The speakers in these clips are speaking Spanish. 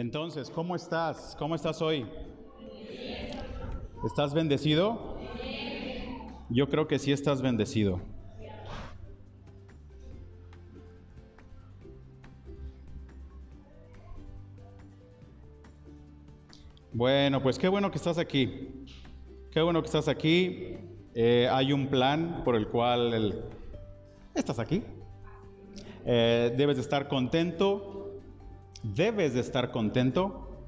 Entonces, ¿cómo estás? ¿Cómo estás hoy? ¿Estás bendecido? Yo creo que sí estás bendecido. Bueno, pues qué bueno que estás aquí. Qué bueno que estás aquí. Eh, hay un plan por el cual estás aquí. Eh, debes de estar contento. Debes de estar contento.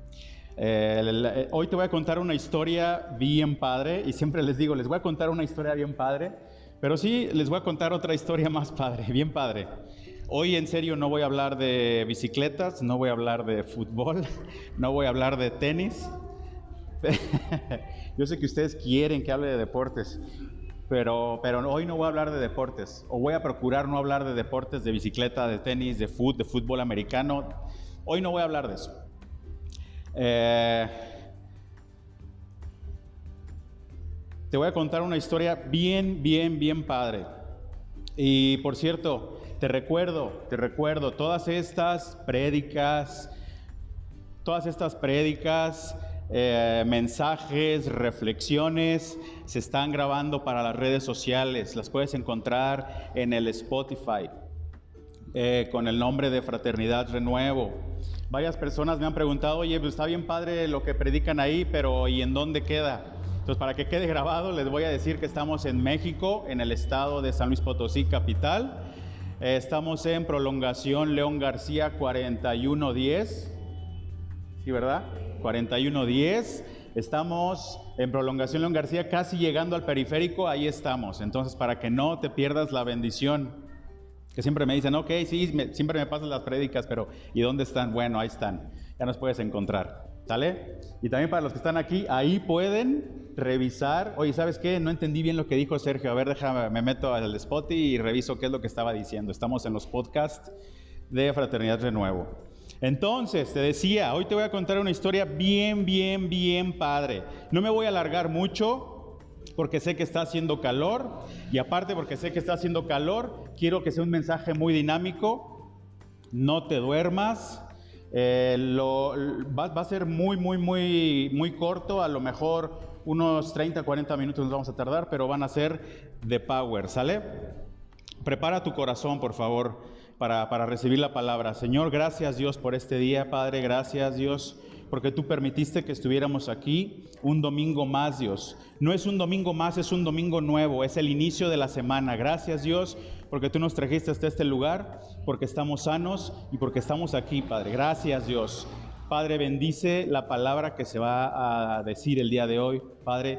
Eh, hoy te voy a contar una historia bien padre y siempre les digo, les voy a contar una historia bien padre, pero sí les voy a contar otra historia más padre, bien padre. Hoy en serio no voy a hablar de bicicletas, no voy a hablar de fútbol, no voy a hablar de tenis. Yo sé que ustedes quieren que hable de deportes, pero, pero hoy no voy a hablar de deportes, o voy a procurar no hablar de deportes, de bicicleta, de tenis, de fútbol americano. Hoy no voy a hablar de eso. Eh, te voy a contar una historia bien, bien, bien padre. Y por cierto, te recuerdo, te recuerdo, todas estas prédicas, todas estas prédicas, eh, mensajes, reflexiones, se están grabando para las redes sociales. Las puedes encontrar en el Spotify eh, con el nombre de Fraternidad Renuevo. Varias personas me han preguntado, oye, pues está bien padre lo que predican ahí, pero ¿y en dónde queda? Entonces, para que quede grabado, les voy a decir que estamos en México, en el estado de San Luis Potosí, capital. Eh, estamos en prolongación León García 4110. ¿Sí, verdad? 4110. Estamos en prolongación León García, casi llegando al periférico, ahí estamos. Entonces, para que no te pierdas la bendición que siempre me dicen, ok, sí, siempre me pasan las prédicas, pero ¿y dónde están? Bueno, ahí están, ya nos puedes encontrar, ¿sale? Y también para los que están aquí, ahí pueden revisar, oye, ¿sabes qué? No entendí bien lo que dijo Sergio, a ver, déjame, me meto al spot y reviso qué es lo que estaba diciendo. Estamos en los podcasts de Fraternidad Renuevo. Entonces, te decía, hoy te voy a contar una historia bien, bien, bien padre. No me voy a alargar mucho, porque sé que está haciendo calor y aparte porque sé que está haciendo calor, quiero que sea un mensaje muy dinámico, no te duermas, eh, lo, va, a ser muy, muy, muy, muy corto, a lo mejor unos 30, 40 minutos nos vamos a tardar, pero van a ser de power, ¿sale? Prepara tu corazón, por favor, para, para recibir la palabra. Señor, gracias Dios por este día, Padre, gracias Dios porque tú permitiste que estuviéramos aquí un domingo más, Dios. No es un domingo más, es un domingo nuevo, es el inicio de la semana. Gracias, Dios, porque tú nos trajiste hasta este lugar, porque estamos sanos y porque estamos aquí, Padre. Gracias, Dios. Padre, bendice la palabra que se va a decir el día de hoy. Padre,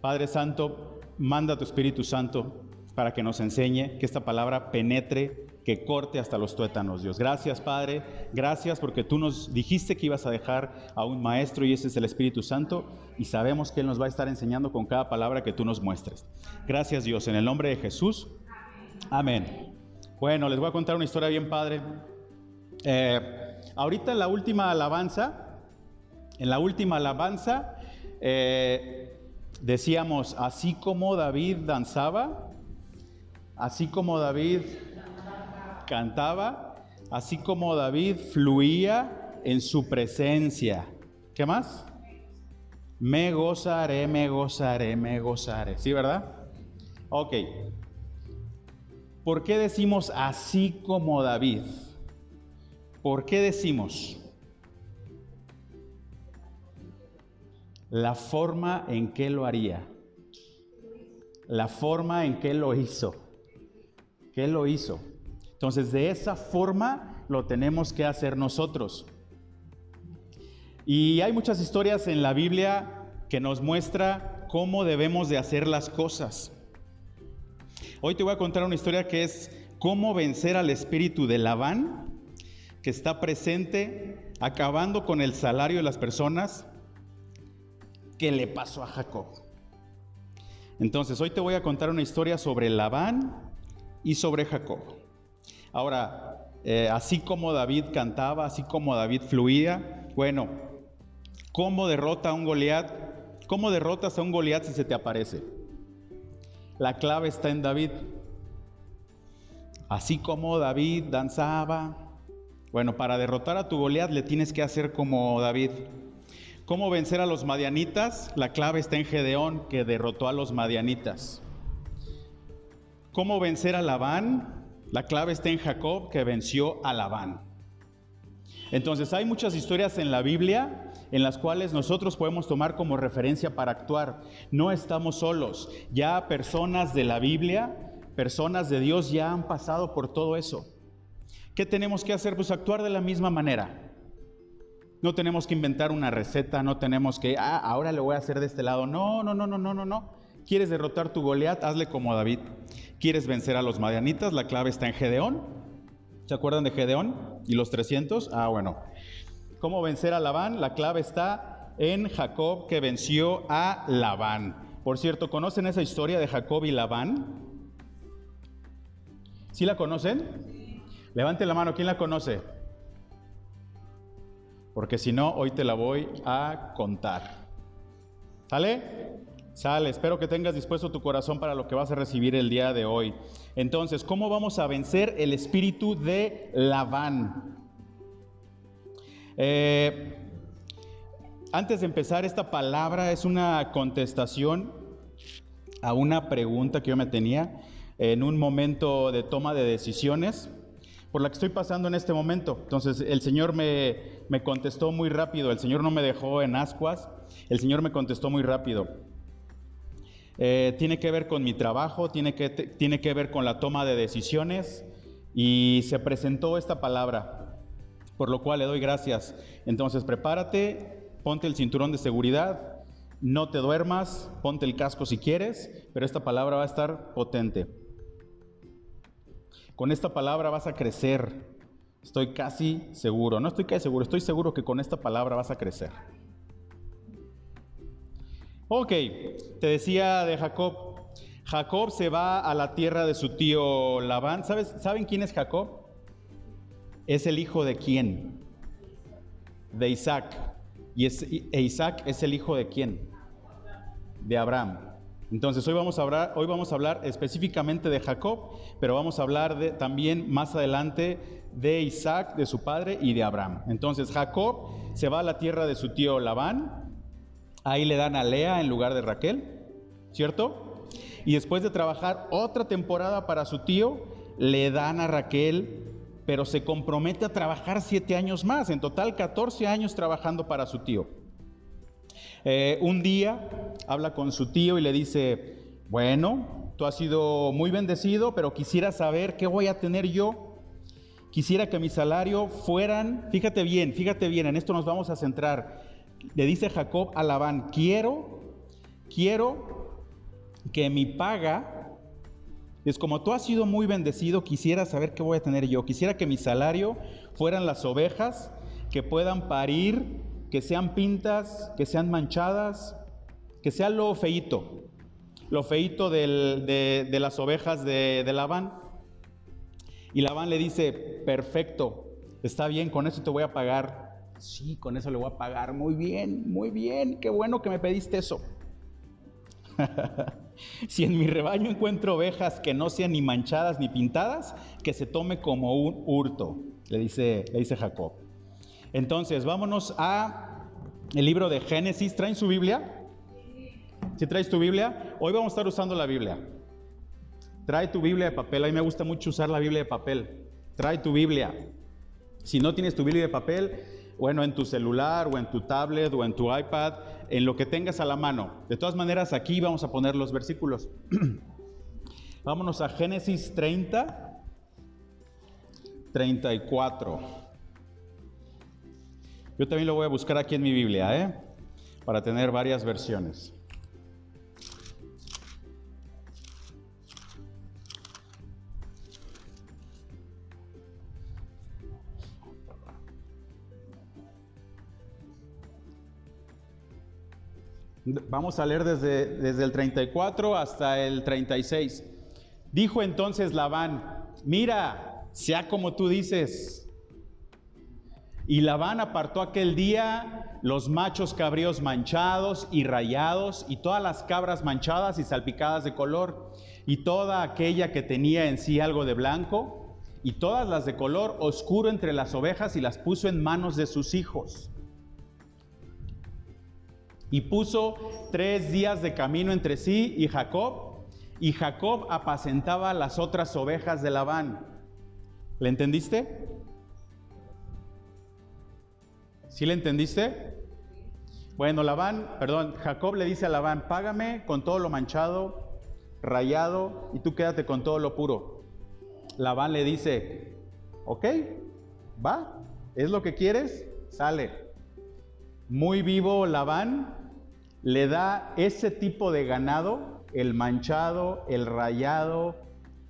Padre Santo, manda a tu Espíritu Santo para que nos enseñe, que esta palabra penetre que corte hasta los tuétanos, Dios. Gracias, Padre. Gracias porque tú nos dijiste que ibas a dejar a un maestro y ese es el Espíritu Santo y sabemos que Él nos va a estar enseñando con cada palabra que tú nos muestres. Gracias, Dios. En el nombre de Jesús. Amén. Bueno, les voy a contar una historia bien padre. Eh, ahorita en la última alabanza, en la última alabanza, eh, decíamos, así como David danzaba, así como David cantaba, así como David fluía en su presencia. ¿Qué más? Me gozaré, me gozaré, me gozaré. ¿Sí, verdad? Ok. ¿Por qué decimos así como David? ¿Por qué decimos? La forma en que lo haría. La forma en que lo hizo. ¿Qué lo hizo? Entonces, de esa forma lo tenemos que hacer nosotros. Y hay muchas historias en la Biblia que nos muestra cómo debemos de hacer las cosas. Hoy te voy a contar una historia que es cómo vencer al espíritu de Labán, que está presente acabando con el salario de las personas que le pasó a Jacob. Entonces, hoy te voy a contar una historia sobre Labán y sobre Jacob. Ahora, eh, así como David cantaba, así como David fluía, bueno, ¿cómo derrota a un Goliat? ¿Cómo derrotas a un Goliat si se te aparece? La clave está en David. Así como David danzaba, Bueno, para derrotar a tu Goliat le tienes que hacer como David. ¿Cómo vencer a los madianitas? La clave está en Gedeón, que derrotó a los madianitas. ¿Cómo vencer a Labán? La clave está en Jacob, que venció a Labán. Entonces hay muchas historias en la Biblia en las cuales nosotros podemos tomar como referencia para actuar. No estamos solos. Ya personas de la Biblia, personas de Dios ya han pasado por todo eso. ¿Qué tenemos que hacer? Pues actuar de la misma manera. No tenemos que inventar una receta, no tenemos que, ah, ahora le voy a hacer de este lado. No, no, no, no, no, no, no. ¿Quieres derrotar tu Goliat? Hazle como a David. ¿Quieres vencer a los madianitas? La clave está en Gedeón. ¿Se acuerdan de Gedeón y los 300? Ah, bueno. ¿Cómo vencer a Labán? La clave está en Jacob que venció a Labán. Por cierto, ¿conocen esa historia de Jacob y Labán? ¿Sí la conocen? Levante la mano, ¿quién la conoce? porque si no, hoy te la voy a contar. ¿Sale? Sale, espero que tengas dispuesto tu corazón para lo que vas a recibir el día de hoy. Entonces, ¿cómo vamos a vencer el espíritu de Labán? Eh, antes de empezar, esta palabra es una contestación a una pregunta que yo me tenía en un momento de toma de decisiones por la que estoy pasando en este momento. Entonces el Señor me, me contestó muy rápido, el Señor no me dejó en ascuas, el Señor me contestó muy rápido. Eh, tiene que ver con mi trabajo, tiene que, tiene que ver con la toma de decisiones y se presentó esta palabra, por lo cual le doy gracias. Entonces prepárate, ponte el cinturón de seguridad, no te duermas, ponte el casco si quieres, pero esta palabra va a estar potente. Con esta palabra vas a crecer. Estoy casi seguro, no estoy casi seguro, estoy seguro que con esta palabra vas a crecer. Ok, te decía de Jacob. Jacob se va a la tierra de su tío Labán. ¿Sabes, ¿Saben quién es Jacob? Es el hijo de quién? De Isaac. ¿Y e Isaac es el hijo de quién? De Abraham. Entonces hoy vamos a hablar, hoy vamos a hablar específicamente de Jacob, pero vamos a hablar también más adelante de Isaac, de su padre y de Abraham. Entonces Jacob se va a la tierra de su tío Labán, ahí le dan a Lea en lugar de Raquel, ¿cierto? Y después de trabajar otra temporada para su tío, le dan a Raquel, pero se compromete a trabajar siete años más, en total 14 años trabajando para su tío. Eh, un día habla con su tío y le dice, bueno, tú has sido muy bendecido, pero quisiera saber qué voy a tener yo. Quisiera que mi salario fueran, fíjate bien, fíjate bien, en esto nos vamos a centrar. Le dice Jacob a Labán, quiero, quiero que mi paga, es como tú has sido muy bendecido, quisiera saber qué voy a tener yo. Quisiera que mi salario fueran las ovejas que puedan parir que sean pintas, que sean manchadas, que sea lo feito, lo feito de, las ovejas de, de Labán. Y Labán le dice, perfecto, está bien, con eso te voy a pagar. Sí, con eso le voy a pagar. Muy bien, muy bien, qué bueno que me pediste eso. si en mi rebaño encuentro ovejas que no sean ni manchadas ni pintadas, que se tome como un hurto, le dice, le dice Jacob. Entonces, vámonos a el libro de Génesis. ¿Traen su Biblia? Si traes tu Biblia, hoy vamos a estar usando la Biblia. Trae tu Biblia de papel. A mí me gusta mucho usar la Biblia de papel. Trae tu Biblia. Si no tienes tu Biblia de papel, bueno, en tu celular o en tu tablet o en tu iPad, en lo que tengas a la mano. De todas maneras, aquí vamos a poner los versículos. Vámonos a Génesis 30, 34. Yo también lo voy a buscar aquí en mi Biblia, ¿eh? Para tener varias versiones. Vamos a leer desde, desde, el 34 hasta el 36. Dijo entonces Labán, mira, sea como tú dices, y Labán apartó aquel día los machos cabríos manchados y rayados, y todas las cabras manchadas y salpicadas de color, y toda aquella que tenía en sí algo de blanco, y todas las de color oscuro entre las ovejas y las puso en manos de sus hijos. Y puso tres días de camino entre sí y Jacob, y Jacob apacentaba las otras ovejas de Labán. ¿Le entendiste? ¿Sí le entendiste? Bueno, Labán, perdón, Jacob le dice a Labán, págame con todo lo manchado, rayado, y tú quédate con todo lo puro. Labán le dice, ok, va, es lo que quieres, sale. Muy vivo Labán le da ese tipo de ganado, el manchado, el rayado,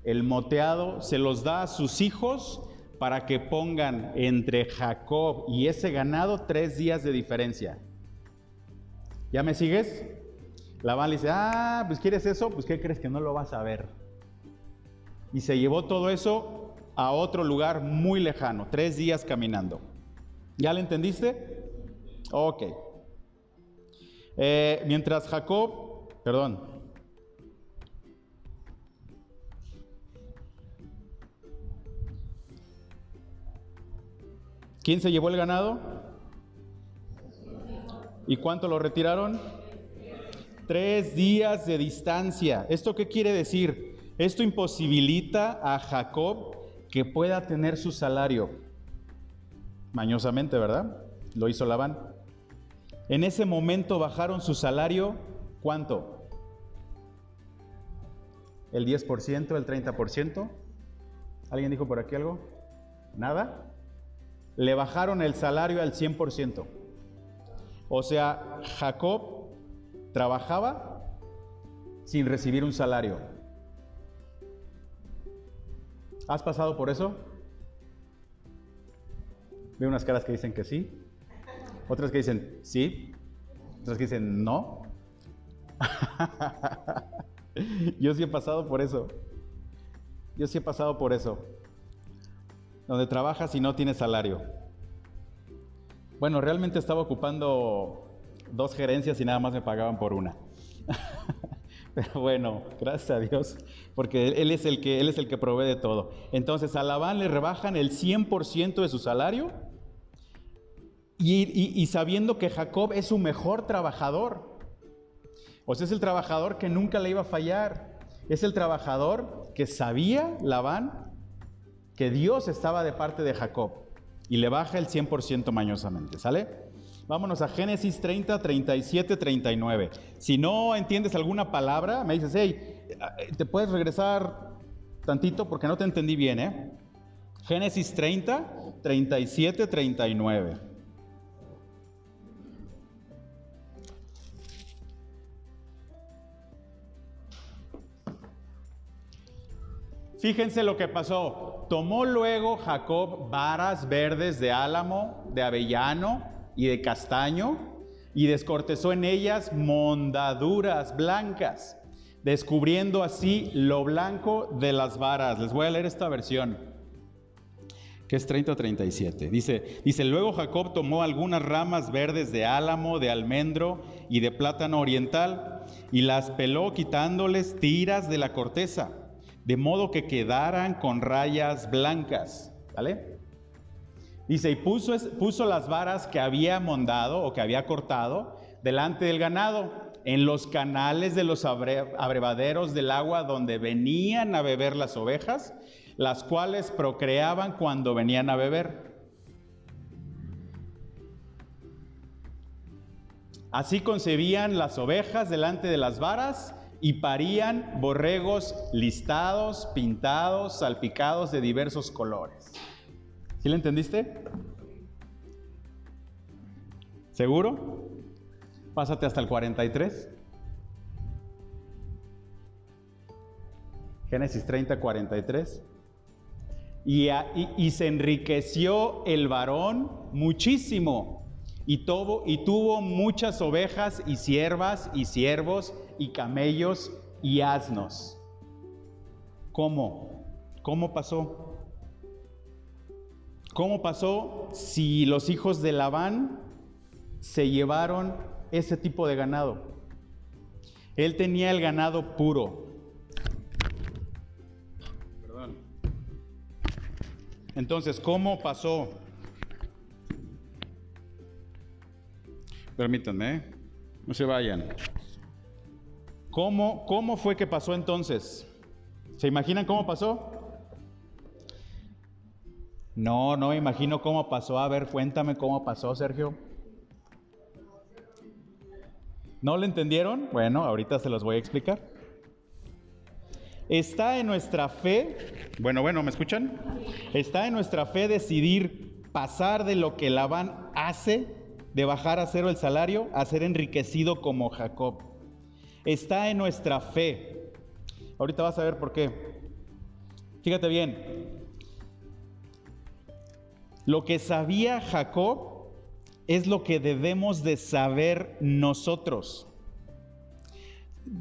el moteado, se los da a sus hijos para que pongan entre Jacob y ese ganado tres días de diferencia. ¿Ya me sigues? Labán le dice, ah, pues quieres eso, pues ¿qué crees que no lo vas a ver? Y se llevó todo eso a otro lugar muy lejano, tres días caminando. ¿Ya le entendiste? Ok. Eh, mientras Jacob, perdón. ¿Quién se llevó el ganado? ¿Y cuánto lo retiraron? Tres días de distancia. ¿Esto qué quiere decir? Esto imposibilita a Jacob que pueda tener su salario. Mañosamente, ¿verdad? Lo hizo Labán. En ese momento bajaron su salario, ¿cuánto? ¿El 10%, el 30%? ¿Alguien dijo por aquí algo? ¿Nada? Le bajaron el salario al 100%. O sea, Jacob trabajaba sin recibir un salario. ¿Has pasado por eso? Veo unas caras que dicen que sí, otras que dicen sí, otras que dicen no. Yo sí he pasado por eso. Yo sí he pasado por eso. Donde trabajas y no tienes salario. Bueno, realmente estaba ocupando dos gerencias y nada más me pagaban por una. Pero bueno, gracias a Dios, porque él es el que él es el que provee de todo. Entonces a Labán le rebajan el 100% de su salario y, y, sabiendo que Jacob es su mejor trabajador. O sea, es el trabajador que nunca le iba a fallar. Es el trabajador que sabía Labán que Dios estaba de parte de Jacob y le baja el 100% mañosamente, ¿sale? Vámonos a Génesis 30, 37, 39. Si no entiendes alguna palabra, me dices, hey, te puedes regresar tantito porque no te entendí bien, ¿eh? Génesis 30, 37, 39. Fíjense lo que pasó. Tomó luego Jacob varas verdes de álamo, de avellano y de castaño, y descortezó en ellas mondaduras blancas, descubriendo así lo blanco de las varas. Les voy a leer esta versión, que es 30-37. Dice, dice, luego Jacob tomó algunas ramas verdes de álamo, de almendro y de plátano oriental, y las peló quitándoles tiras de la corteza de modo que quedaran con rayas blancas. ¿Vale? Dice, y puso, puso las varas que había mondado o que había cortado delante del ganado, en los canales de los abrevaderos del agua donde venían a beber las ovejas, las cuales procreaban cuando venían a beber. Así concebían las ovejas delante de las varas y parían borregos listados, pintados, salpicados de diversos colores. ¿Sí le entendiste? ¿Seguro? Pásate hasta el 43. Génesis 30, 43. Y, y, se enriqueció el varón muchísimo y y tuvo muchas ovejas y siervas y siervos y camellos y asnos. ¿Cómo? ¿Cómo pasó? ¿Cómo pasó si los hijos de Labán se llevaron ese tipo de ganado? Él tenía el ganado puro. Perdón. Entonces, ¿cómo pasó? Permítanme, ¿eh? no se vayan. ¿Cómo, ¿Cómo fue que pasó entonces? ¿Se imaginan cómo pasó? No, no me imagino cómo pasó. A ver, cuéntame cómo pasó, Sergio. ¿No lo entendieron? Bueno, ahorita se los voy a explicar. Está en nuestra fe, bueno, bueno, ¿me escuchan? Está en nuestra fe decidir pasar de lo que Labán hace, de bajar a cero el salario, a ser enriquecido como Jacob. Está en nuestra fe. Ahorita vas a ver por qué. Fíjate bien, lo que sabía Jacob es lo que debemos de saber nosotros.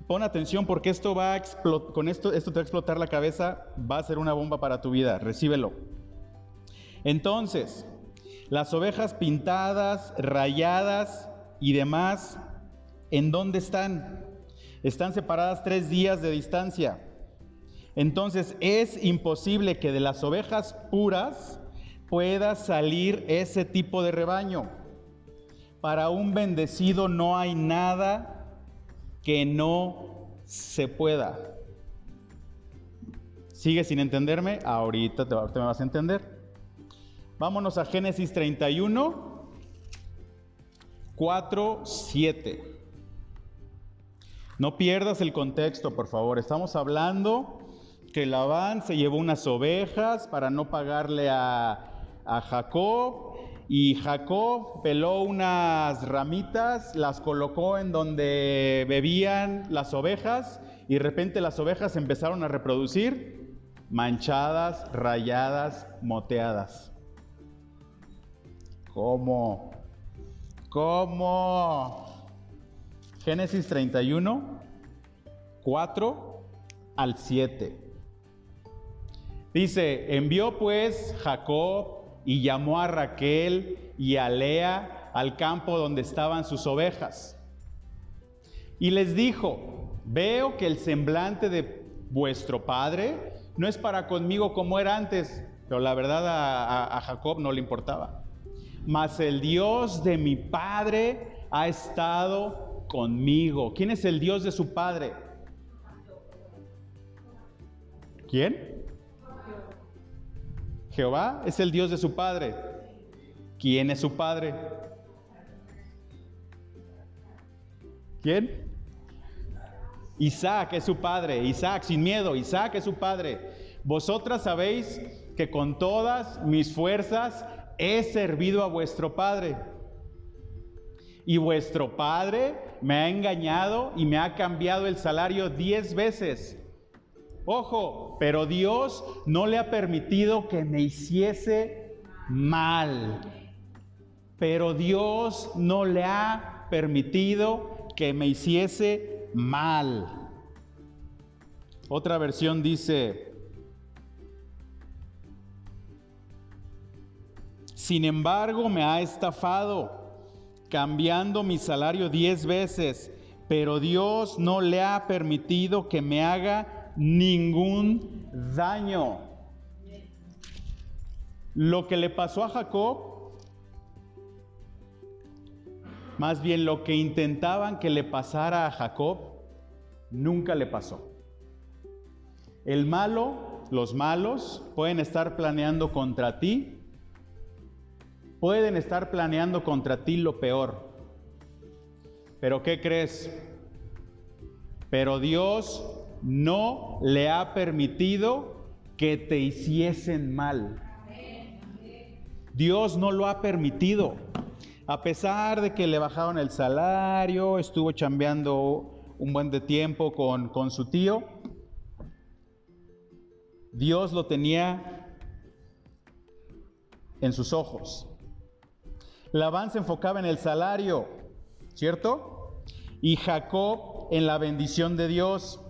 Pon atención porque esto va a explotar, con esto, esto te va a explotar la cabeza, va a ser una bomba para tu vida, recíbelo. Entonces, las ovejas pintadas, rayadas y demás, ¿en dónde están? Están separadas tres días de distancia. Entonces es imposible que de las ovejas puras pueda salir ese tipo de rebaño. Para un bendecido no hay nada que no se pueda. ¿Sigue sin entenderme? Ahorita te, me vas a entender. Vámonos a Génesis 31, 4, 7. No pierdas el contexto, por favor. Estamos hablando que Labán se llevó unas ovejas para no pagarle a, a Jacob y Jacob peló unas ramitas, las colocó en donde bebían las ovejas y de repente las ovejas empezaron a reproducir manchadas, rayadas, moteadas. ¿Cómo? ¿Cómo? Génesis 31, 4 al 7. Dice, envió pues Jacob y llamó a Raquel y a Lea al campo donde estaban sus ovejas. Y les dijo, veo que el semblante de vuestro padre no es para conmigo como era antes, pero la verdad a, Jacob no le importaba. Mas el Dios de mi padre ha estado conmigo. ¿Quién es el Dios de su padre? ¿Quién? Jehová es el Dios de su padre. ¿Quién es su padre? ¿Quién? Isaac es su padre. Isaac, sin miedo, Isaac es su padre. Vosotras sabéis que con todas mis fuerzas he servido a vuestro padre. Y vuestro padre me ha engañado y me ha cambiado el salario diez veces. Ojo, pero Dios no le ha permitido que me hiciese mal. Pero Dios no le ha permitido que me hiciese mal. Otra versión dice, sin embargo me ha estafado, cambiando mi salario diez veces, pero Dios no le ha permitido que me haga ningún daño. Lo que le pasó a Jacob, más bien lo que intentaban que le pasara a Jacob, nunca le pasó. El malo, los malos, pueden estar planeando contra ti, pueden estar planeando contra ti lo peor. Pero ¿qué crees? Pero Dios no le ha permitido que te hiciesen mal. Dios no lo ha permitido. A pesar de que le bajaron el salario, estuvo chambeando un buen de tiempo con, con su tío, Dios lo tenía en sus ojos. Labán se enfocaba en el salario, ¿cierto? Y Jacob en la bendición de Dios.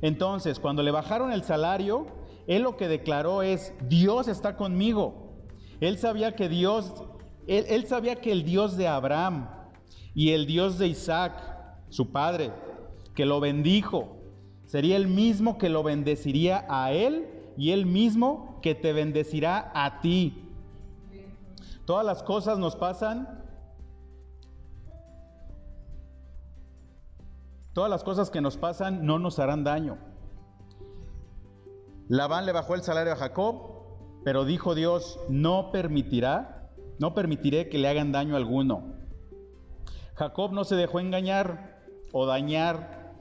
Entonces, cuando le bajaron el salario, él lo que declaró es, Dios está conmigo. Él sabía que Dios, él, sabía que el Dios de Abraham y el Dios de Isaac, su padre, que lo bendijo, sería el mismo que lo bendeciría a él y Él mismo que te bendecirá a ti. Todas las cosas nos pasan. Todas las cosas que nos pasan no nos harán daño. Labán le bajó el salario a Jacob, pero dijo Dios, no permitirá, no permitiré que le hagan daño alguno. Jacob no se dejó engañar o dañar.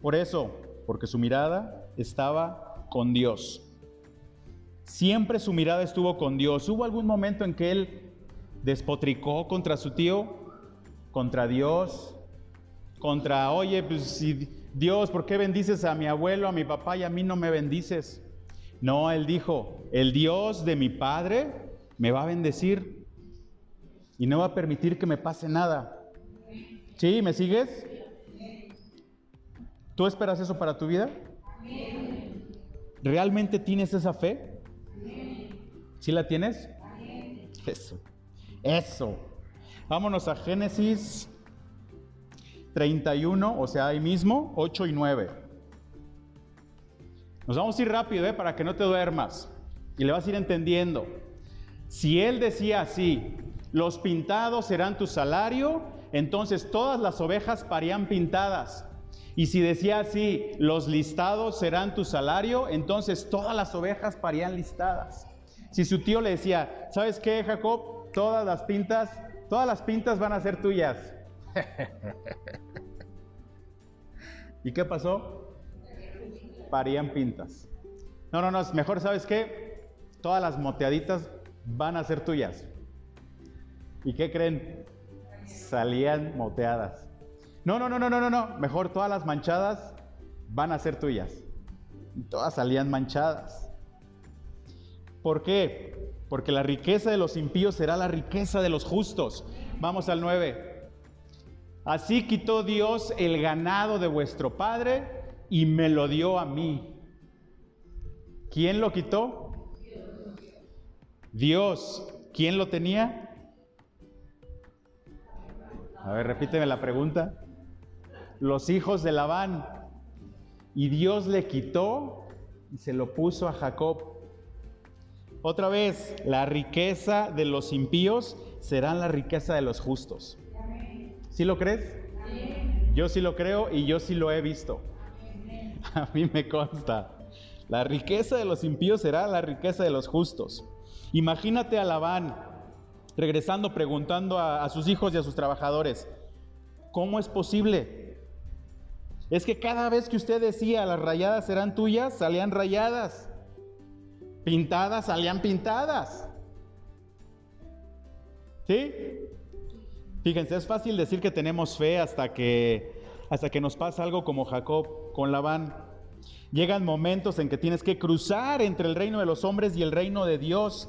Por eso, porque su mirada estaba con Dios. Siempre su mirada estuvo con Dios. ¿Hubo algún momento en que él despotricó contra su tío? ¿Contra Dios? ¿Contra, oye, pues si Dios, ¿por qué bendices a mi abuelo, a mi papá y a mí no me bendices? No, él dijo, el Dios de mi padre me va a bendecir y no va a permitir que me pase nada. ¿Sí? ¿Me sigues? ¿Tú esperas eso para tu vida? ¿Realmente tienes esa fe? ¿Sí la tienes? Eso. Eso. Vámonos a Génesis 31, o sea, ahí mismo, 8 y 9. Nos vamos a ir rápido, ¿eh? Para que no te duermas. Y le vas a ir entendiendo. Si él decía así, los pintados serán tu salario, entonces todas las ovejas parían pintadas. Y si decía así, los listados serán tu salario, entonces todas las ovejas parían listadas. Si su tío le decía, ¿sabes qué, Jacob? Todas las pintas, todas las pintas van a ser tuyas. ¿Y qué pasó? Parían pintas. No, no, no, mejor, ¿sabes qué? Todas las moteaditas van a ser tuyas. ¿Y qué creen? Salían moteadas. No, no, no, no, no, no, no. Mejor todas las manchadas van a ser tuyas. Todas salían manchadas. ¿Por qué? Porque la riqueza de los impíos será la riqueza de los justos. Vamos al 9. Así quitó Dios el ganado de vuestro Padre y me lo dio a mí. ¿Quién lo quitó? Dios. ¿Quién lo tenía? A ver, repíteme la pregunta. Los hijos de Labán. Y Dios le quitó y se lo puso a Jacob. Otra vez, la riqueza de los impíos será la riqueza de los justos. ¿Sí lo crees? Yo sí lo creo y yo sí lo he visto. A mí me consta. La riqueza de los impíos será la riqueza de los justos. Imagínate a Labán regresando preguntando a, a sus hijos y a sus trabajadores, ¿cómo es posible? Es que cada vez que usted decía las rayadas serán tuyas, salían rayadas pintadas salían pintadas. ¿Sí? Fíjense, es fácil decir que tenemos fe hasta que hasta que nos pasa algo como Jacob con Labán. Llegan momentos en que tienes que cruzar entre el reino de los hombres y el reino de Dios.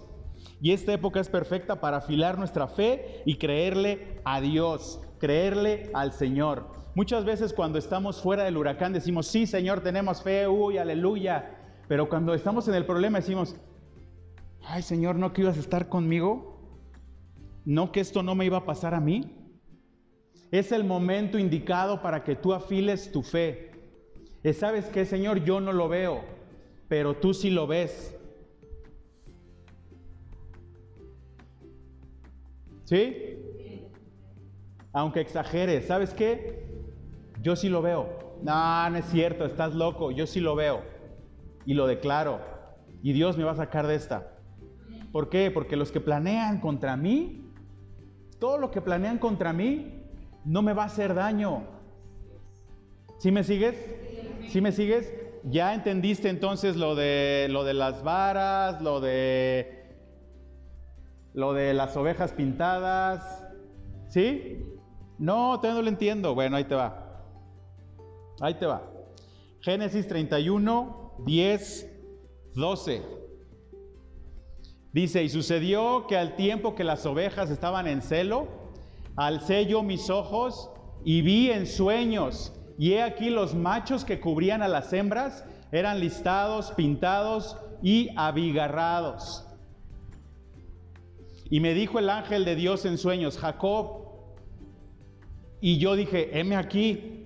Y esta época es perfecta para afilar nuestra fe y creerle a Dios, creerle al Señor. Muchas veces cuando estamos fuera del huracán decimos, sí Señor, tenemos fe, uy, aleluya. Pero cuando estamos en el problema decimos, ay Señor, ¿no que ibas a estar conmigo? ¿No que esto no me iba a pasar a mí? Es el momento indicado para que tú afiles tu fe. ¿Sabes qué, Señor? Yo no lo veo, pero tú sí lo ves. ¿Sí? Aunque exageres, ¿sabes qué? Yo sí lo veo. No, no es cierto, estás loco, yo sí lo veo y lo declaro. Y Dios me va a sacar de esta. ¿Por qué? Porque los que planean contra mí, todo lo que planean contra mí, no me va a hacer daño. ¿Sí me sigues? ¿Sí me sigues? Ya entendiste entonces lo de lo de las varas, lo de lo de las ovejas pintadas. ¿Sí? No, todavía no lo entiendo. Bueno, ahí te va. Ahí te va. Génesis 31, 10, 12. Dice, y sucedió que al tiempo que las ovejas estaban en celo, alcé yo mis ojos y vi en sueños, y he aquí los machos que cubrían a las hembras eran listados, pintados y abigarrados. Y me dijo el ángel de Dios en sueños, Jacob, y yo dije, heme aquí.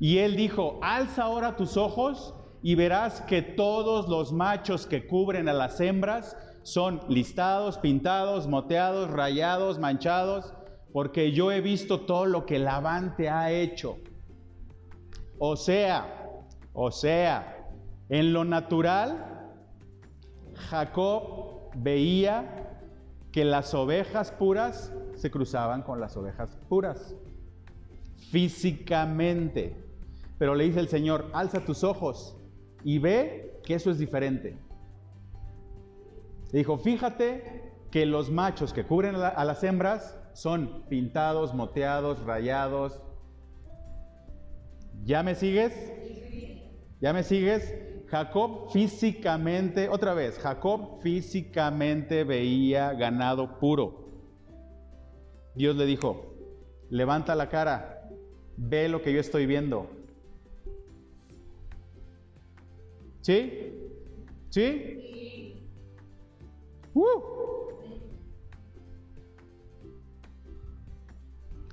Y él dijo, alza ahora tus ojos y verás que todos los machos que cubren a las hembras son listados, pintados, moteados, rayados, manchados, porque yo he visto todo lo que Labán te ha hecho. O sea, o sea, en lo natural, Jacob veía que las ovejas puras se cruzaban con las ovejas puras, físicamente. Pero le dice el Señor, alza tus ojos y ve que eso es diferente. Le dijo, fíjate que los machos que cubren a las hembras son pintados, moteados, rayados. ¿Ya me sigues? ¿Ya me sigues? Jacob físicamente, otra vez, Jacob físicamente veía ganado puro. Dios le dijo, levanta la cara, ve lo que yo estoy viendo. ¿Sí? ¿Sí? Uh.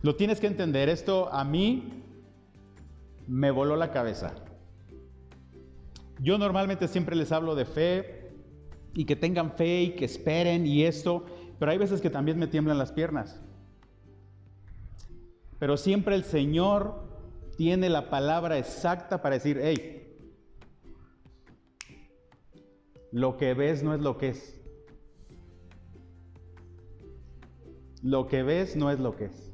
Lo tienes que entender, esto a mí me voló la cabeza. Yo normalmente siempre les hablo de fe y que tengan fe y que esperen y esto, pero hay veces que también me tiemblan las piernas. Pero siempre el Señor tiene la palabra exacta para decir, hey, lo que ves no es lo que es. Lo que ves no es lo que es.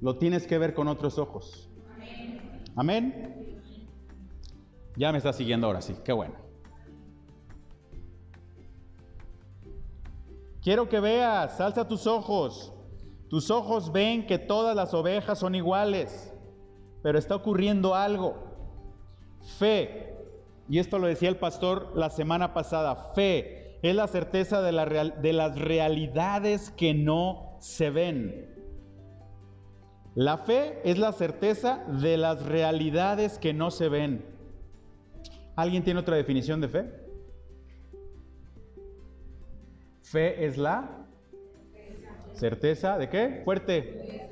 Lo tienes que ver con otros ojos. Amén. Ya me está siguiendo ahora sí, qué bueno. Quiero que veas, alza tus ojos. Tus ojos ven que todas las ovejas son iguales, pero está ocurriendo algo. Fe, y esto lo decía el pastor la semana pasada, fe es la certeza de, la de las realidades que no se ven. La fe es la certeza de las realidades que no se ven. ¿Alguien tiene otra definición de fe? Fe es la certeza de qué? Fuerte.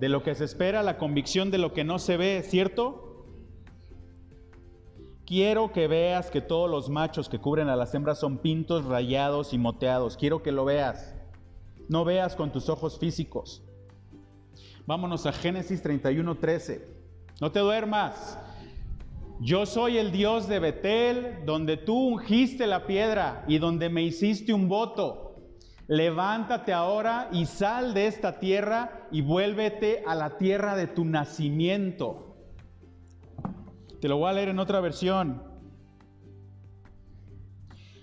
De lo que se espera, la convicción de lo que no se ve, ¿cierto? Quiero que veas que todos los machos que cubren a las hembras son pintos, rayados y moteados. Quiero que lo veas. No veas con tus ojos físicos. Vámonos a Génesis 31, 13. No te duermas. Yo soy el Dios de Betel, donde tú ungiste la piedra y donde me hiciste un voto. Levántate ahora y sal de esta tierra y vuélvete a la tierra de tu nacimiento. Te lo voy a leer en otra versión.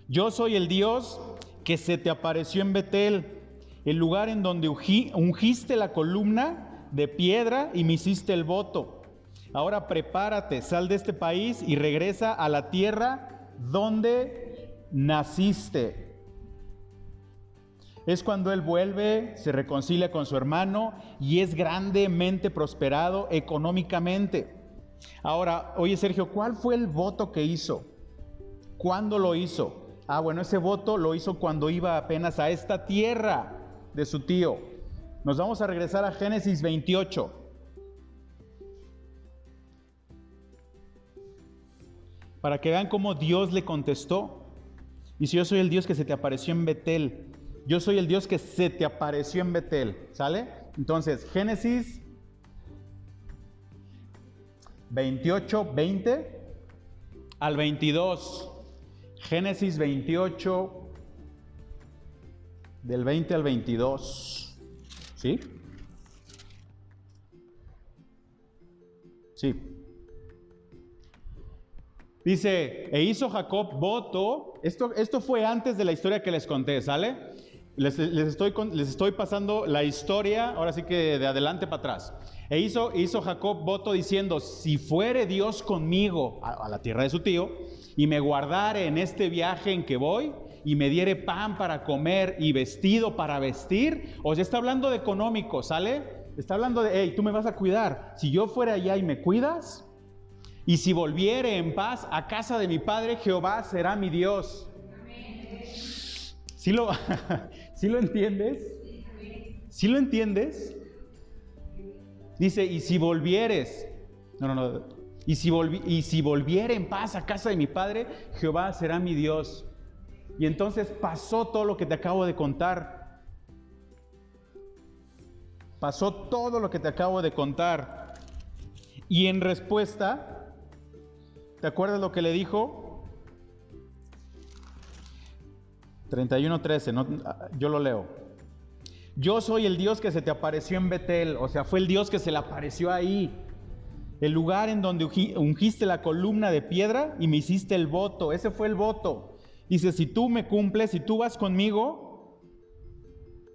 Yo soy el Dios que se te apareció en Betel, el lugar en donde ungiste la columna de piedra y me hiciste el voto. Ahora prepárate, sal de este país y regresa a la tierra donde naciste. Es cuando él vuelve, se reconcilia con su hermano y es grandemente prosperado económicamente. Ahora, oye Sergio, ¿cuál fue el voto que hizo? ¿Cuándo lo hizo? Ah, bueno, ese voto lo hizo cuando iba apenas a esta tierra de su tío. Nos vamos a regresar a Génesis 28. Para que vean cómo Dios le contestó. Y si yo soy el Dios que se te apareció en Betel, yo soy el Dios que se te apareció en Betel, ¿sale? Entonces, Génesis 28, 20 al 22. Génesis 28, del 20 al 22. ¿Sí? Sí. Dice, e hizo Jacob voto, esto, esto fue antes de la historia que les conté, ¿sale? Les, estoy, les estoy pasando la historia, ahora sí que de adelante para atrás. E hizo, hizo Jacob voto diciendo, si fuere Dios conmigo a, la tierra de su tío, y me guardare en este viaje en que voy, y me diere pan para comer y vestido para vestir, o sea, está hablando de económico, ¿sale? Está hablando de, hey, tú me vas a cuidar. Si yo fuera allá y me cuidas, y si volviere en paz a casa de mi padre, Jehová será mi Dios. ¿Sí lo, ¿sí lo entiendes? ¿Sí lo entiendes? Dice, y si volvieres, no, no, no, Y si, y si volviera en paz a casa de mi padre, Jehová será mi Dios. Y entonces pasó todo lo que te acabo de contar. Pasó todo lo que te acabo de contar. Y en respuesta, ¿te acuerdas lo que le dijo? 31.13, no, yo lo leo. Yo soy el Dios que se te apareció en Betel, o sea, fue el Dios que se le apareció ahí. El lugar en donde ungiste la columna de piedra y me hiciste el voto, ese fue el voto. Dice, si tú me cumples, si tú vas conmigo,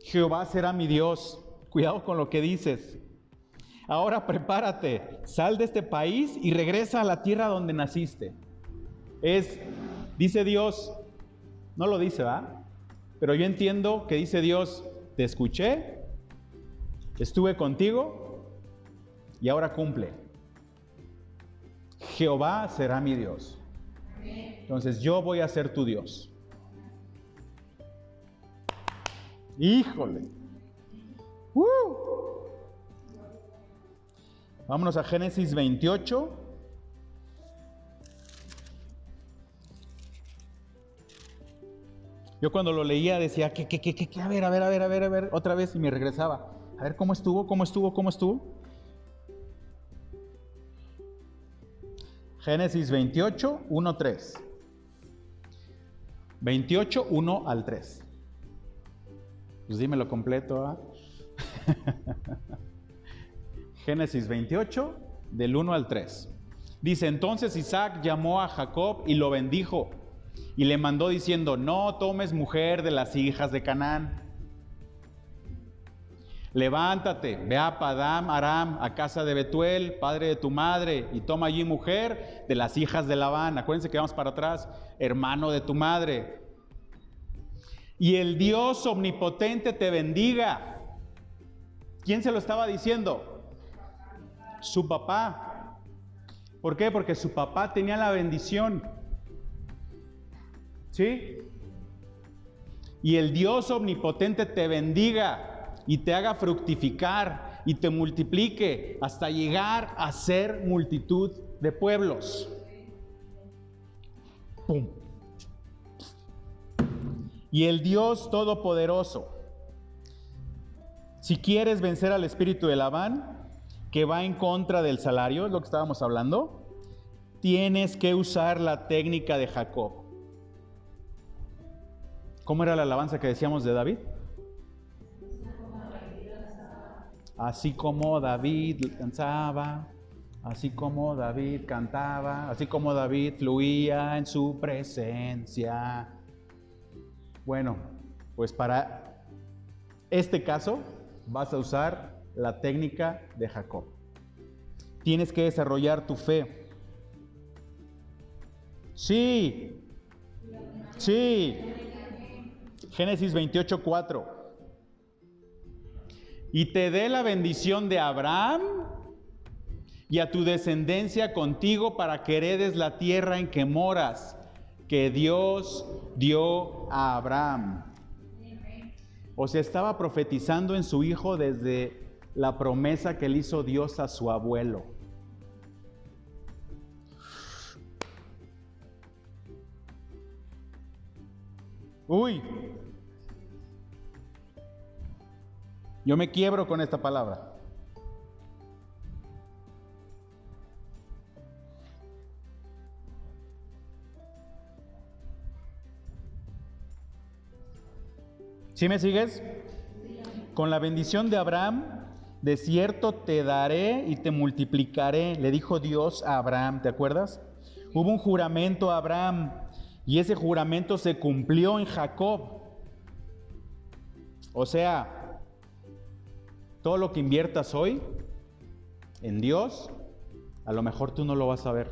Jehová será mi Dios. Cuidado con lo que dices. Ahora prepárate, sal de este país y regresa a la tierra donde naciste. Es, dice Dios, no lo dice, ¿va? Pero yo entiendo que dice Dios, te escuché, estuve contigo y ahora cumple. Jehová será mi Dios. Entonces yo voy a ser tu Dios. Híjole. Vámonos a Génesis 28. Yo cuando lo leía decía, ¿qué, qué, qué, qué? A ver, a ver, a ver, a ver, a ver, otra vez y me regresaba. A ver cómo estuvo, cómo estuvo, cómo estuvo. Génesis 28, 1, 3. 28, 1 al 3. Pues dímelo completo. ¿ah? Génesis 28, del 1 al 3. Dice, entonces Isaac llamó a Jacob y lo bendijo y le mandó diciendo, no tomes mujer de las hijas de Canaán levántate, ve a Padam Aram, a casa de Betuel, padre de tu madre, y toma allí mujer de las hijas de Labán. Acuérdense que vamos para atrás, hermano de tu madre. Y el Dios omnipotente te bendiga. ¿Quién se lo estaba diciendo? Su papá. ¿Por qué? Porque su papá tenía la bendición. ¿Sí? Y el Dios omnipotente te bendiga y te haga fructificar y te multiplique hasta llegar a ser multitud de pueblos. Y el Dios Todopoderoso, si quieres vencer al espíritu de Labán, que va en contra del salario, es lo que estábamos hablando, tienes que usar la técnica de Jacob. ¿Cómo era la alabanza que decíamos de David? así como David cantaba, así como David cantaba, así como David fluía en su presencia. Bueno, pues para este caso vas a usar la técnica de Jacob. Tienes que desarrollar tu fe. Sí, sí. Génesis 28, 4 y te dé la bendición de Abraham y a tu descendencia contigo para que heredes la tierra en que moras, que Dios dio a Abraham. O sea, estaba profetizando en su hijo desde la promesa que le hizo Dios a su abuelo. Uy, Yo me quiebro con esta palabra. ¿Sí me sigues? Con la bendición de Abraham, de cierto te daré y te multiplicaré, le dijo Dios a Abraham, ¿te acuerdas? Hubo un juramento a Abraham y ese juramento se cumplió en Jacob. O sea, todo lo que inviertas hoy en Dios, a lo mejor tú no lo vas a ver.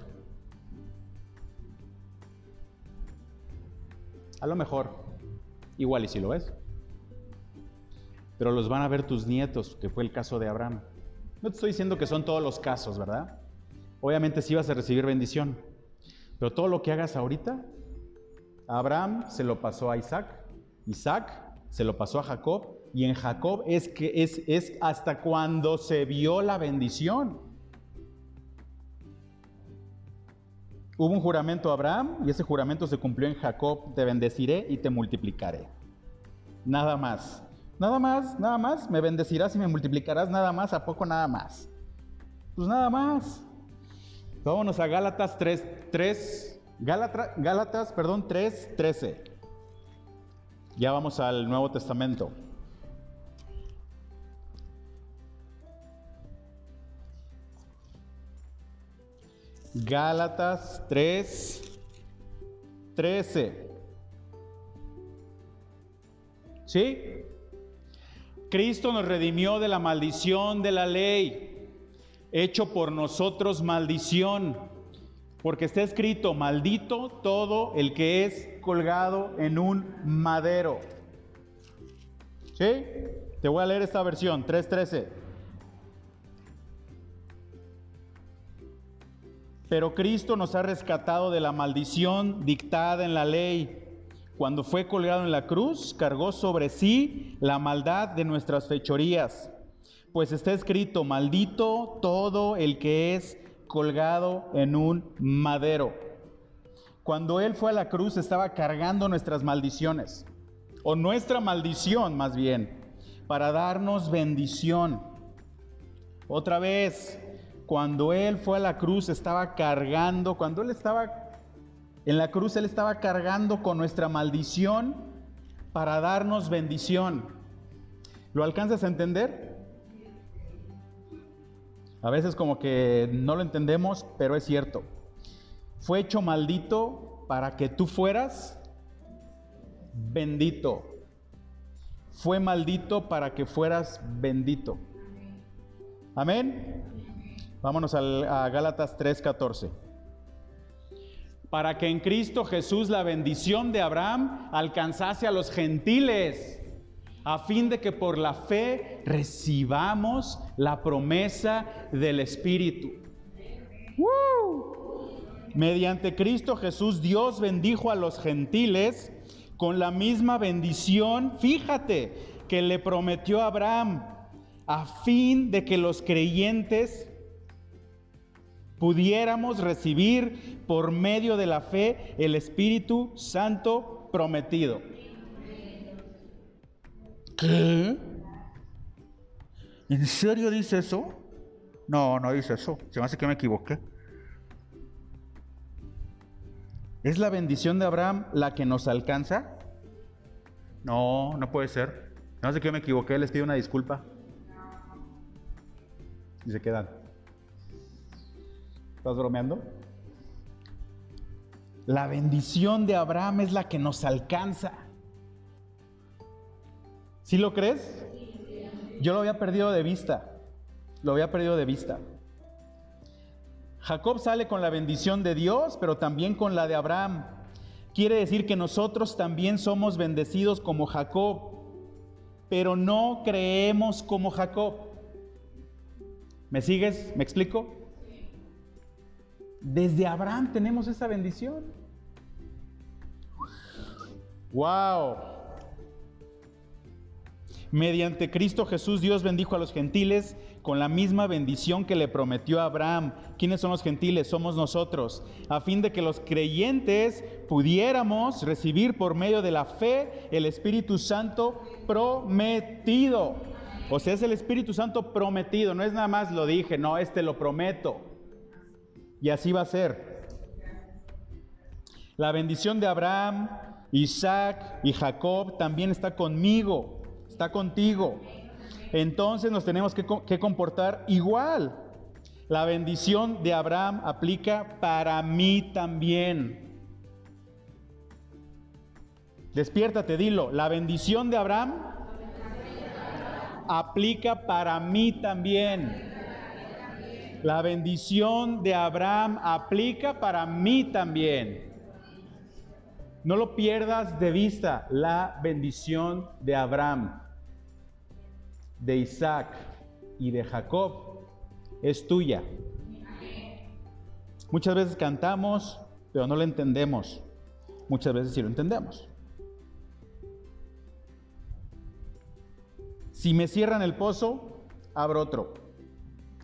A lo mejor, igual y si lo ves. Pero los van a ver tus nietos, que fue el caso de Abraham. No te estoy diciendo que son todos los casos, ¿verdad? Obviamente sí vas a recibir bendición. Pero todo lo que hagas ahorita, Abraham se lo pasó a Isaac, Isaac se lo pasó a Jacob y en Jacob es que es, es hasta cuando se vio la bendición. Hubo un juramento a Abraham y ese juramento se cumplió en Jacob, te bendeciré y te multiplicaré. Nada más. Nada más, nada más. Me bendecirás y me multiplicarás nada más. ¿A poco nada más? Pues nada más. Vámonos a Gálatas 3, 3 Gálatas, perdón, 3, 13. Ya vamos al Nuevo Testamento. Gálatas 3, 13. ¿Sí? Cristo nos redimió de la maldición de la ley, hecho por nosotros maldición, porque está escrito, maldito todo el que es colgado en un madero. ¿Sí? Te voy a leer esta versión, 3.13. Pero Cristo nos ha rescatado de la maldición dictada en la ley. Cuando fue colgado en la cruz, cargó sobre sí la maldad de nuestras fechorías. Pues está escrito, maldito todo el que es colgado en un madero. Cuando Él fue a la cruz estaba cargando nuestras maldiciones, o nuestra maldición más bien, para darnos bendición. Otra vez, cuando Él fue a la cruz estaba cargando, cuando Él estaba en la cruz, Él estaba cargando con nuestra maldición para darnos bendición. ¿Lo alcanzas a entender? A veces como que no lo entendemos, pero es cierto fue hecho maldito para que tú fueras bendito. Fue maldito para que fueras bendito. Amén. Vámonos a Gálatas 3:14. Para que en Cristo Jesús la bendición de Abraham alcanzase a los gentiles, a fin de que por la fe recibamos la promesa del Espíritu. Mediante Cristo Jesús, Dios bendijo a los gentiles con la misma bendición, fíjate, que le prometió a Abraham, a fin de que los creyentes pudiéramos recibir por medio de la fe el Espíritu Santo prometido. ¿Qué? ¿En serio dice eso? No, no dice eso. Se me hace que me equivoqué. ¿Es la bendición de Abraham la que nos alcanza? No, no puede ser. No sé que me equivoqué, les pido una disculpa. Y se quedan. ¿Estás bromeando? La bendición de Abraham es la que nos alcanza. ¿Sí lo crees? Yo lo había perdido de vista. Lo había perdido de vista. Jacob sale con la bendición de Dios, pero también con la de Abraham. Quiere decir que nosotros también somos bendecidos como Jacob, pero no creemos como Jacob. ¿Me sigues? ¿Me explico? Desde Abraham tenemos esa bendición. ¡Wow! Mediante Cristo Jesús Dios bendijo a los gentiles con la misma bendición que le prometió a Abraham. ¿Quiénes son los gentiles? Somos nosotros, a fin de que los creyentes pudiéramos recibir por medio de la fe el Espíritu Santo prometido. O sea, es el Espíritu Santo prometido, no es nada más lo dije, no, este lo prometo. Y así va a ser. La bendición de Abraham, Isaac y Jacob también está conmigo está contigo. Entonces nos tenemos que, que comportar igual. La bendición de Abraham aplica para mí también. Despiértate, dilo. La bendición de Abraham aplica para mí también. La bendición de Abraham aplica para mí también. No lo pierdas de vista, la bendición de Abraham de Isaac y de Jacob es tuya. Muchas veces cantamos, pero no lo entendemos. Muchas veces sí lo entendemos. Si me cierran el pozo, abro otro.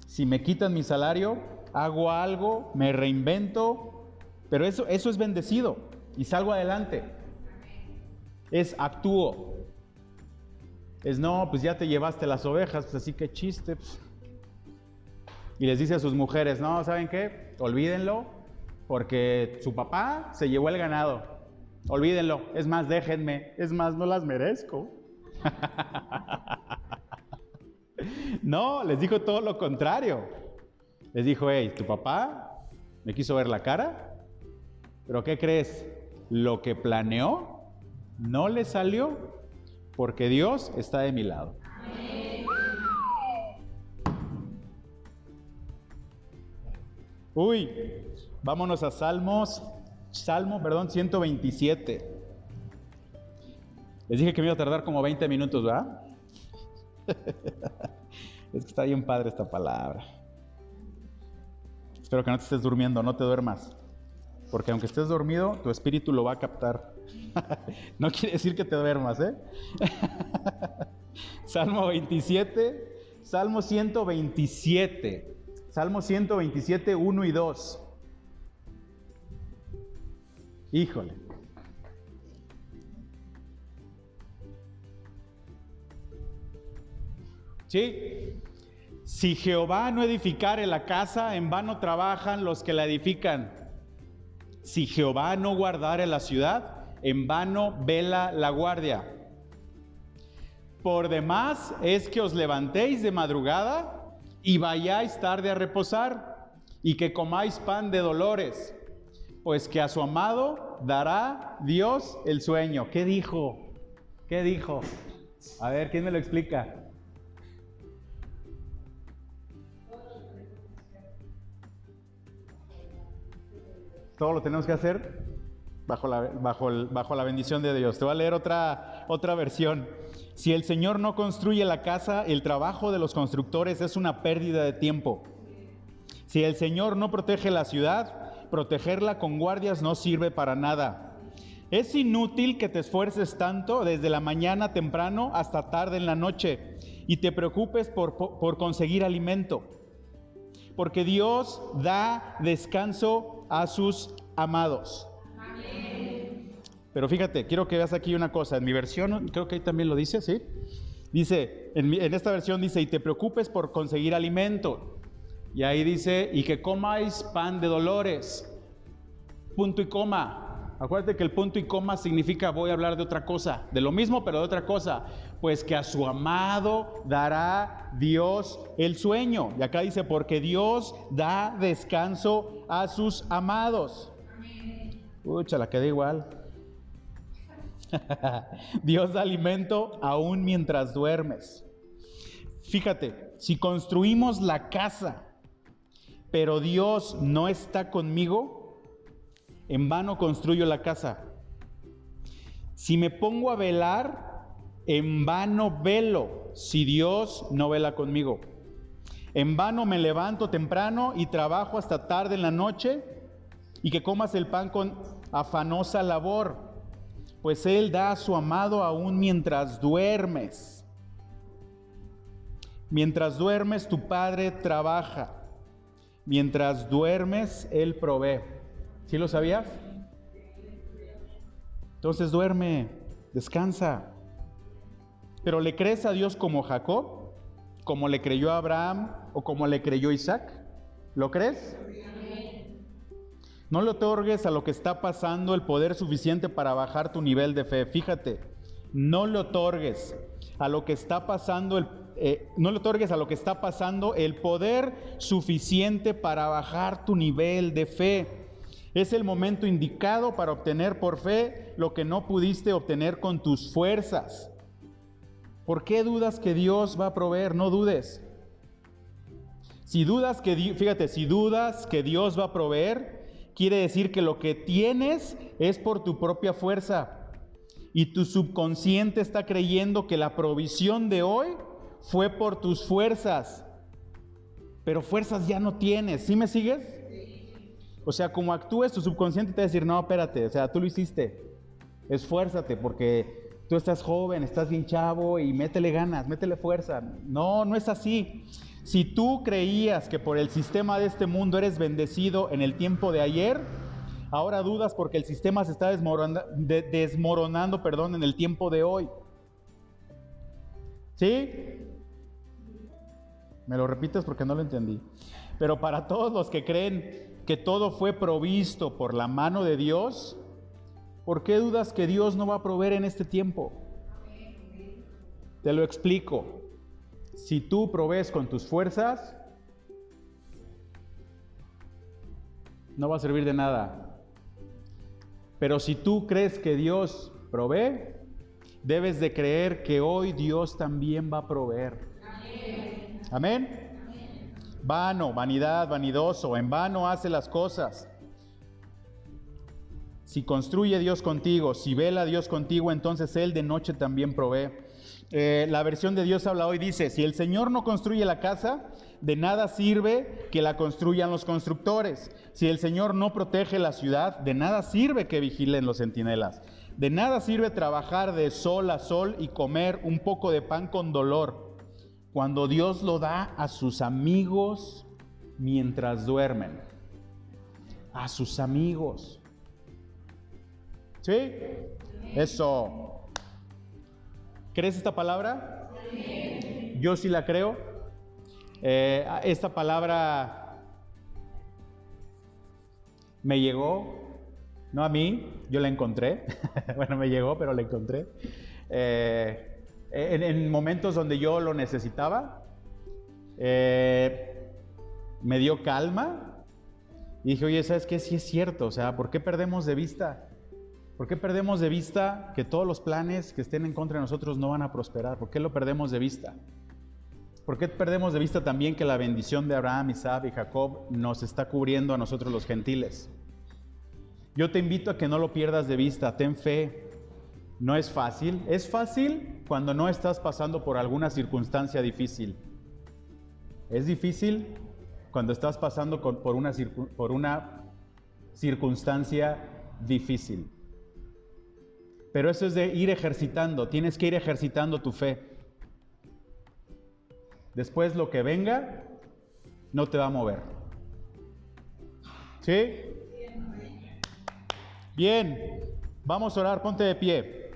Si me quitan mi salario, hago algo, me reinvento Pero eso, eso es bendecido y salgo adelante. Es actúo. Es no, pues ya te llevaste las ovejas, pues así que chiste. Pues. Y les dice a sus mujeres, no, ¿saben qué? Olvídenlo, porque su papá se llevó el ganado. Olvídenlo, es más, déjenme, es más, no las merezco. no, les dijo todo lo contrario. Les dijo, hey, tu papá me quiso ver la cara, pero ¿qué crees? Lo que planeó no le salió porque Dios está de mi lado. Uy, vámonos a Salmos, Salmo, perdón, 127. Les dije que me iba a tardar como 20 minutos, ¿verdad? es que está bien padre esta palabra. Espero que no te estés durmiendo, no te duermas. Porque aunque estés dormido, tu espíritu lo va a captar. no quiere decir que te duermas, ¿eh? Salmo 27, Salmo 127. Salmo 127, 1 y 2. Híjole. ¿Sí? Si Jehová no edificare la casa, en vano trabajan los que la edifican. Si Jehová no guardare la ciudad, en vano vela la guardia. Por demás es que os levantéis de madrugada y vayáis tarde a reposar y que comáis pan de dolores, pues que a su amado dará Dios el sueño. ¿Qué dijo? ¿Qué dijo? A ver, ¿quién me lo explica? Todo lo tenemos que hacer bajo la, bajo, bajo la bendición de Dios. Te voy a leer otra, otra versión. Si el Señor no construye la casa, el trabajo de los constructores es una pérdida de tiempo. Si el Señor no protege la ciudad, protegerla con guardias no sirve para nada. Es inútil que te esfuerces tanto desde la mañana temprano hasta tarde en la noche y te preocupes por, por conseguir alimento. Porque Dios da descanso a sus amados. Pero fíjate, quiero que veas aquí una cosa. En mi versión, creo que ahí también lo dice, ¿sí? Dice, en, en, esta versión dice, y te preocupes por conseguir alimento. Y ahí dice, y que comáis pan de dolores. Punto y coma. Acuérdate que el punto y coma significa voy a hablar de otra cosa, de lo mismo pero de otra cosa. Pues que a su amado dará Dios el sueño. Y acá dice, porque Dios da descanso a sus amados. Ucha, la queda igual. Dios da alimento aún mientras duermes. Fíjate, si construimos la casa, pero Dios no está conmigo, en vano construyo la casa. Si me pongo a velar, en vano velo, si Dios no vela conmigo. En vano me levanto temprano y trabajo hasta tarde en la noche y que comas el pan con afanosa labor, pues Él da a su amado aún mientras duermes. Mientras duermes, tu Padre trabaja. Mientras duermes, Él provee. ¿Sí lo sabías? Entonces duerme, descansa. Pero ¿le crees a Dios como Jacob? ¿Como le creyó Abraham o como le creyó Isaac? ¿Lo crees? No le otorgues a lo que está pasando el poder suficiente para bajar tu nivel de fe. Fíjate, no le otorgues a lo que está pasando el, eh, no otorgues a lo que está pasando el poder suficiente para bajar tu nivel de fe. Es el momento indicado para obtener por fe lo que no pudiste obtener con tus fuerzas. ¿Por qué dudas que Dios va a proveer? No dudes. Si dudas que, fíjate, si dudas que Dios va a proveer, quiere decir que lo que tienes es por tu propia fuerza. Y tu subconsciente está creyendo que la provisión de hoy fue por tus fuerzas. Pero fuerzas ya no tienes. ¿Sí me sigues? O sea, como actúes, tu subconsciente te va a decir, no, espérate, o sea, tú lo hiciste. Esfuérzate porque tú estás joven, estás bien chavo y métele ganas, métele fuerza. No, no es así. Si tú creías que por el sistema de este mundo eres bendecido en el tiempo de ayer, Ahora dudas porque el sistema se está desmoronando, perdón, en el tiempo de hoy. ¿Sí? Me lo repites porque no lo entendí. Pero para todos los que creen que todo fue provisto por la mano de Dios, ¿por qué dudas que Dios no va a proveer en este tiempo? Te lo explico. Si tú provees con tus fuerzas, no va a servir de nada. Pero si tú crees que Dios provee, debes de creer que hoy Dios también va a proveer. Amén. Vano, vanidad, vanidoso, en vano hace las cosas. Si construye Dios contigo, si vela Dios contigo, entonces Él de noche también provee. Eh, la versión de Dios habla hoy dice, si el Señor no construye la casa, de nada sirve que la construyan los constructores. Si el Señor no protege la ciudad, de nada sirve que vigilen los centinelas. De nada sirve trabajar de sol a sol y comer un poco de pan con dolor, cuando Dios lo da a sus amigos mientras duermen. A sus amigos. ¿Sí? Eso. ¿Crees esta palabra? Yo sí la creo. Eh, esta palabra me llegó, no a mí, yo la encontré. bueno, me llegó, pero la encontré. Eh, en, momentos donde yo lo necesitaba, eh, me dio calma y dije, oye, ¿sabes qué? Sí es cierto, o sea, ¿por qué perdemos de vista ¿Por qué perdemos de vista que todos los planes que estén en contra de nosotros no van a prosperar? ¿Por qué lo perdemos de vista? ¿Por qué perdemos de vista también que la bendición de Abraham, Isaac y Jacob nos está cubriendo a nosotros los gentiles? Yo te invito a que no lo pierdas de vista, ten fe. No es fácil. Es fácil cuando no estás pasando por alguna circunstancia difícil. Es difícil cuando estás pasando por, una, por una circunstancia difícil. Pero eso es de ir ejercitando, tienes que ir ejercitando tu fe. Después lo que venga no te va a mover. ¿Sí? Bien, vamos a orar, ponte de pie.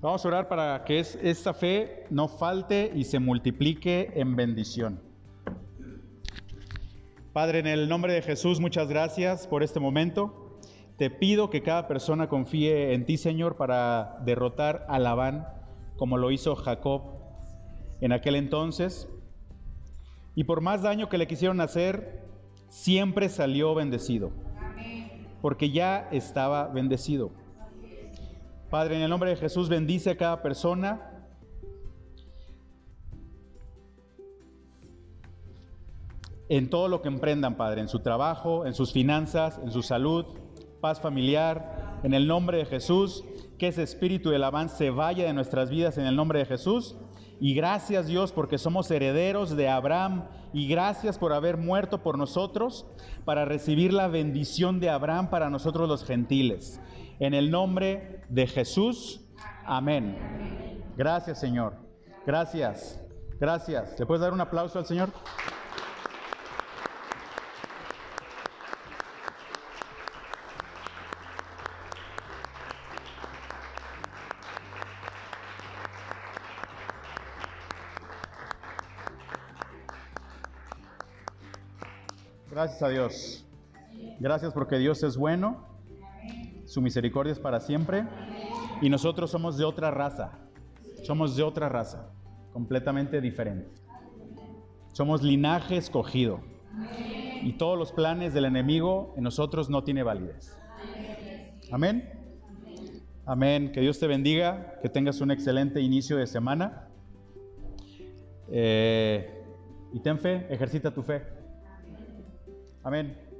Vamos a orar para que esta fe no falte y se multiplique en bendición. Padre, en el nombre de Jesús, muchas gracias por este momento. Te pido que cada persona confíe en ti, Señor, para derrotar a Labán, como lo hizo Jacob en aquel entonces. Y por más daño que le quisieron hacer, siempre salió bendecido, porque ya estaba bendecido. Padre, en el nombre de Jesús, bendice a cada persona en todo lo que emprendan, Padre, en su trabajo, en sus finanzas, en su salud, paz familiar, en el nombre de Jesús, que ese espíritu de avance vaya de nuestras vidas en el nombre de Jesús. Y gracias Dios porque somos herederos de Abraham y gracias por haber muerto por nosotros para recibir la bendición de Abraham para nosotros los gentiles. En el nombre de Jesús, amén. Gracias Señor. Gracias. Gracias. ¿Le puedes dar un aplauso al Señor? A Dios. Gracias porque Dios es bueno, su misericordia es para siempre y nosotros somos de otra raza, somos de otra raza, completamente diferente. Somos linaje escogido y todos los planes del enemigo en nosotros no tiene validez. Amén. Amén. Que Dios te bendiga, que tengas un excelente inicio de semana. Eh, y ten fe, ejercita tu fe. Amén.